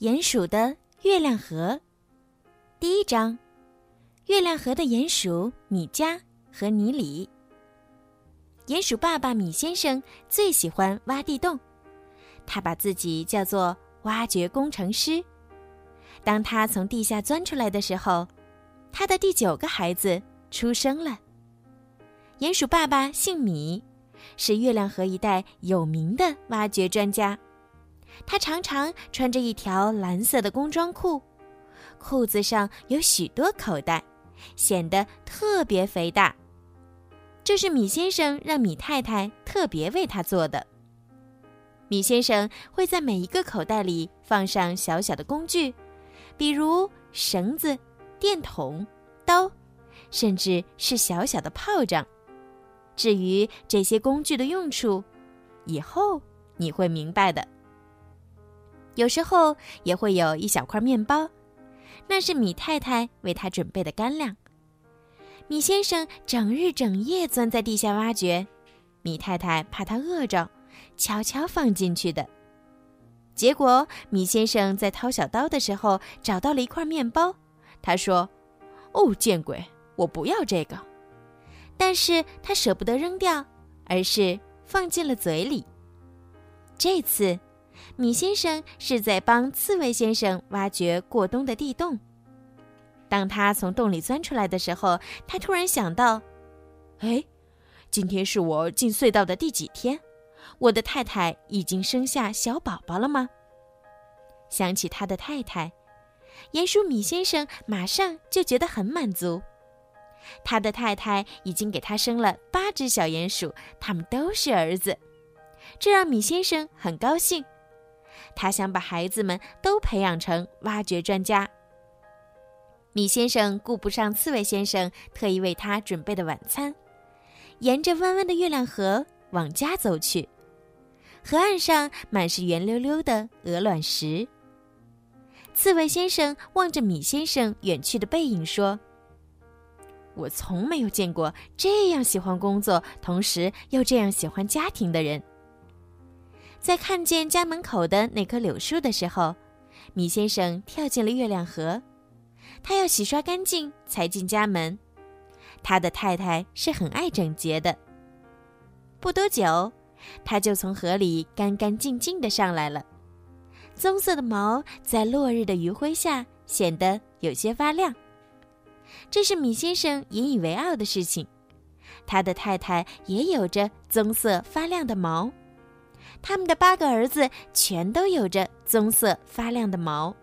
鼹鼠的月亮河，第一章：月亮河的鼹鼠米加和尼里。鼹鼠爸爸米先生最喜欢挖地洞，他把自己叫做挖掘工程师。当他从地下钻出来的时候，他的第九个孩子出生了。鼹鼠爸爸姓米，是月亮河一带有名的挖掘专家。他常常穿着一条蓝色的工装裤，裤子上有许多口袋，显得特别肥大。这是米先生让米太太特别为他做的。米先生会在每一个口袋里放上小小的工具，比如绳子、电筒、刀，甚至是小小的炮仗。至于这些工具的用处，以后你会明白的。有时候也会有一小块面包，那是米太太为他准备的干粮。米先生整日整夜钻在地下挖掘，米太太怕他饿着，悄悄放进去的。结果，米先生在掏小刀的时候找到了一块面包，他说：“哦，见鬼，我不要这个。”但是他舍不得扔掉，而是放进了嘴里。这次。米先生是在帮刺猬先生挖掘过冬的地洞。当他从洞里钻出来的时候，他突然想到：“哎，今天是我进隧道的第几天？我的太太已经生下小宝宝了吗？”想起他的太太，鼹鼠米先生马上就觉得很满足。他的太太已经给他生了八只小鼹鼠，他们都是儿子，这让米先生很高兴。他想把孩子们都培养成挖掘专家。米先生顾不上刺猬先生特意为他准备的晚餐，沿着弯弯的月亮河往家走去。河岸上满是圆溜溜的鹅卵石。刺猬先生望着米先生远去的背影说：“我从没有见过这样喜欢工作，同时又这样喜欢家庭的人。”在看见家门口的那棵柳树的时候，米先生跳进了月亮河。他要洗刷干净才进家门。他的太太是很爱整洁的。不多久，他就从河里干干净净的上来了。棕色的毛在落日的余晖下显得有些发亮。这是米先生引以为傲的事情。他的太太也有着棕色发亮的毛。他们的八个儿子全都有着棕色发亮的毛。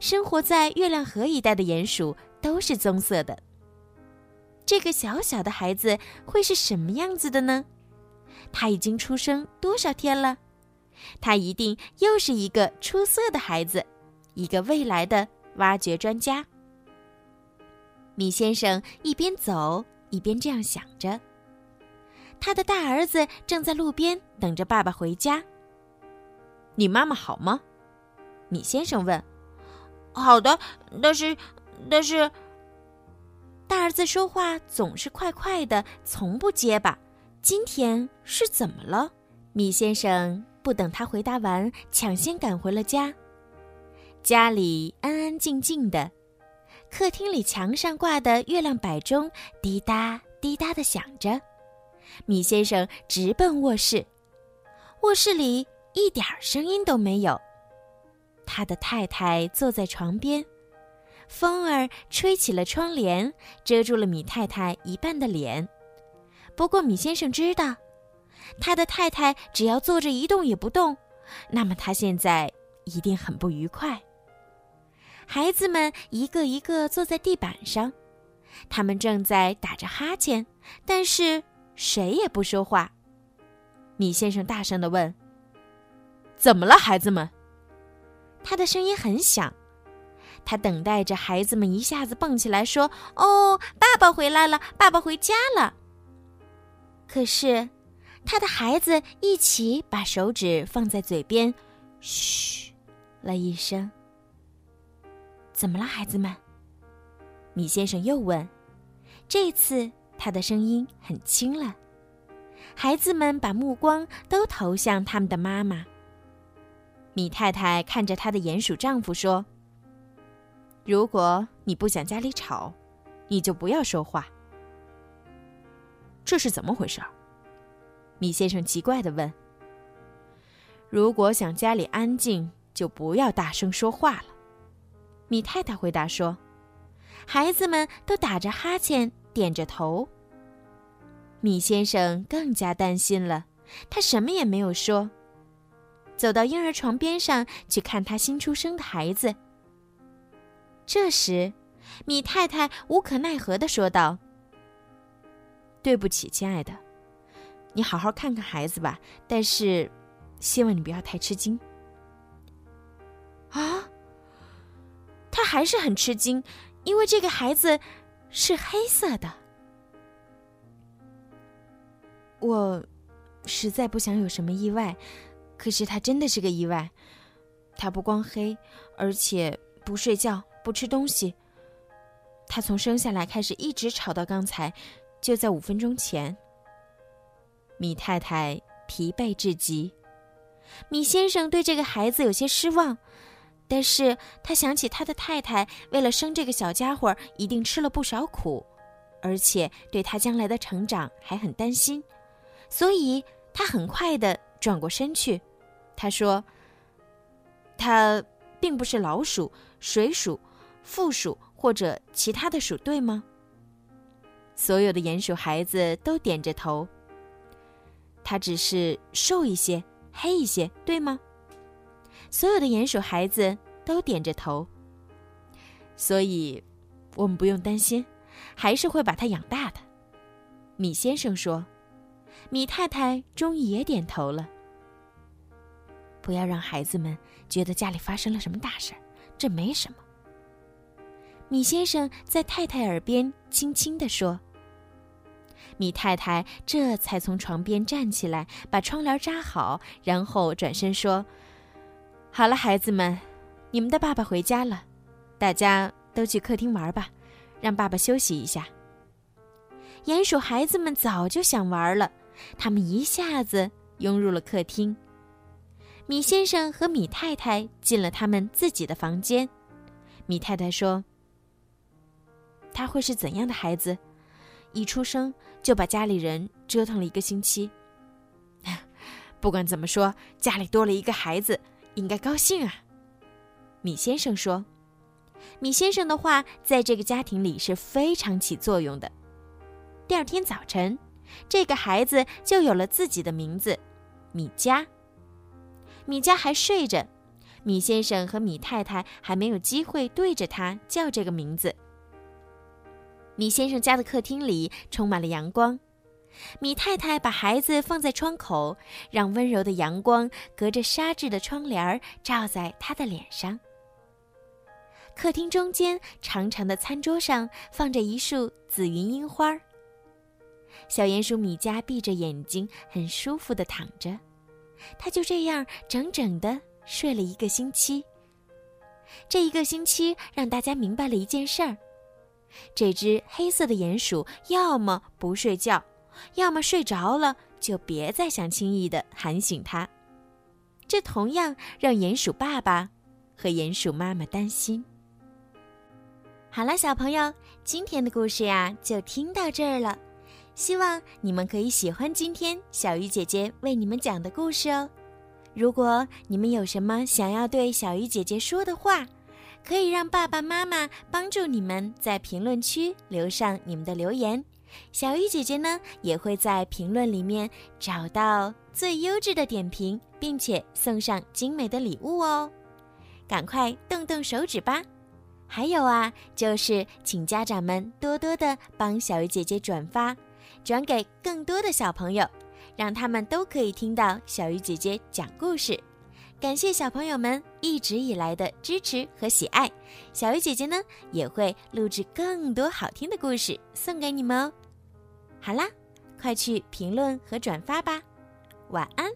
生活在月亮河一带的鼹鼠都是棕色的。这个小小的孩子会是什么样子的呢？他已经出生多少天了？他一定又是一个出色的孩子，一个未来的挖掘专家。米先生一边走一边这样想着。他的大儿子正在路边等着爸爸回家。你妈妈好吗？米先生问。好的，但是，但是，大儿子说话总是快快的，从不结巴。今天是怎么了？米先生不等他回答完，抢先赶回了家。家里安安静静的，客厅里墙上挂的月亮摆钟滴答滴答的响着。米先生直奔卧室，卧室里一点声音都没有。他的太太坐在床边，风儿吹起了窗帘，遮住了米太太一半的脸。不过米先生知道，他的太太只要坐着一动也不动，那么他现在一定很不愉快。孩子们一个一个坐在地板上，他们正在打着哈欠，但是。谁也不说话。米先生大声的问：“怎么了，孩子们？”他的声音很响，他等待着孩子们一下子蹦起来说：“哦，爸爸回来了，爸爸回家了。”可是，他的孩子一起把手指放在嘴边，嘘了一声。怎么了，孩子们？米先生又问。这次。他的声音很轻了，孩子们把目光都投向他们的妈妈。米太太看着她的鼹鼠丈夫说：“如果你不想家里吵，你就不要说话。”这是怎么回事？米先生奇怪的问。“如果想家里安静，就不要大声说话了。”米太太回答说。孩子们都打着哈欠，点着头。米先生更加担心了，他什么也没有说。走到婴儿床边上去看他新出生的孩子。这时，米太太无可奈何的说道：“对不起，亲爱的，你好好看看孩子吧，但是，希望你不要太吃惊。”啊，他还是很吃惊，因为这个孩子是黑色的。我实在不想有什么意外。可是他真的是个意外，他不光黑，而且不睡觉、不吃东西。他从生下来开始一直吵到刚才，就在五分钟前。米太太疲惫至极，米先生对这个孩子有些失望，但是他想起他的太太为了生这个小家伙一定吃了不少苦，而且对他将来的成长还很担心，所以他很快的转过身去。他说：“他并不是老鼠、水鼠、负鼠或者其他的鼠，对吗？”所有的鼹鼠孩子都点着头。他只是瘦一些、黑一些，对吗？所有的鼹鼠孩子都点着头。所以，我们不用担心，还是会把它养大的。米先生说。米太太终于也点头了。不要让孩子们觉得家里发生了什么大事，这没什么。米先生在太太耳边轻轻地说。米太太这才从床边站起来，把窗帘扎好，然后转身说：“好了，孩子们，你们的爸爸回家了，大家都去客厅玩吧，让爸爸休息一下。”鼹鼠孩子们早就想玩了，他们一下子拥入了客厅。米先生和米太太进了他们自己的房间。米太太说：“他会是怎样的孩子？一出生就把家里人折腾了一个星期。不管怎么说，家里多了一个孩子，应该高兴啊。”米先生说：“米先生的话在这个家庭里是非常起作用的。第二天早晨，这个孩子就有了自己的名字——米迦。”米家还睡着，米先生和米太太还没有机会对着他叫这个名字。米先生家的客厅里充满了阳光，米太太把孩子放在窗口，让温柔的阳光隔着纱质的窗帘照在他的脸上。客厅中间长长的餐桌上放着一束紫云樱花。小鼹鼠米迦闭着眼睛，很舒服地躺着。他就这样整整的睡了一个星期。这一个星期让大家明白了一件事儿：这只黑色的鼹鼠要么不睡觉，要么睡着了就别再想轻易的喊醒他。这同样让鼹鼠爸爸和鼹鼠妈妈担心。好了，小朋友，今天的故事呀就听到这儿了。希望你们可以喜欢今天小鱼姐姐为你们讲的故事哦。如果你们有什么想要对小鱼姐姐说的话，可以让爸爸妈妈帮助你们在评论区留上你们的留言。小鱼姐姐呢也会在评论里面找到最优质的点评，并且送上精美的礼物哦。赶快动动手指吧！还有啊，就是请家长们多多的帮小鱼姐姐转发。转给更多的小朋友，让他们都可以听到小鱼姐姐讲故事。感谢小朋友们一直以来的支持和喜爱，小鱼姐姐呢也会录制更多好听的故事送给你们哦。好啦，快去评论和转发吧，晚安。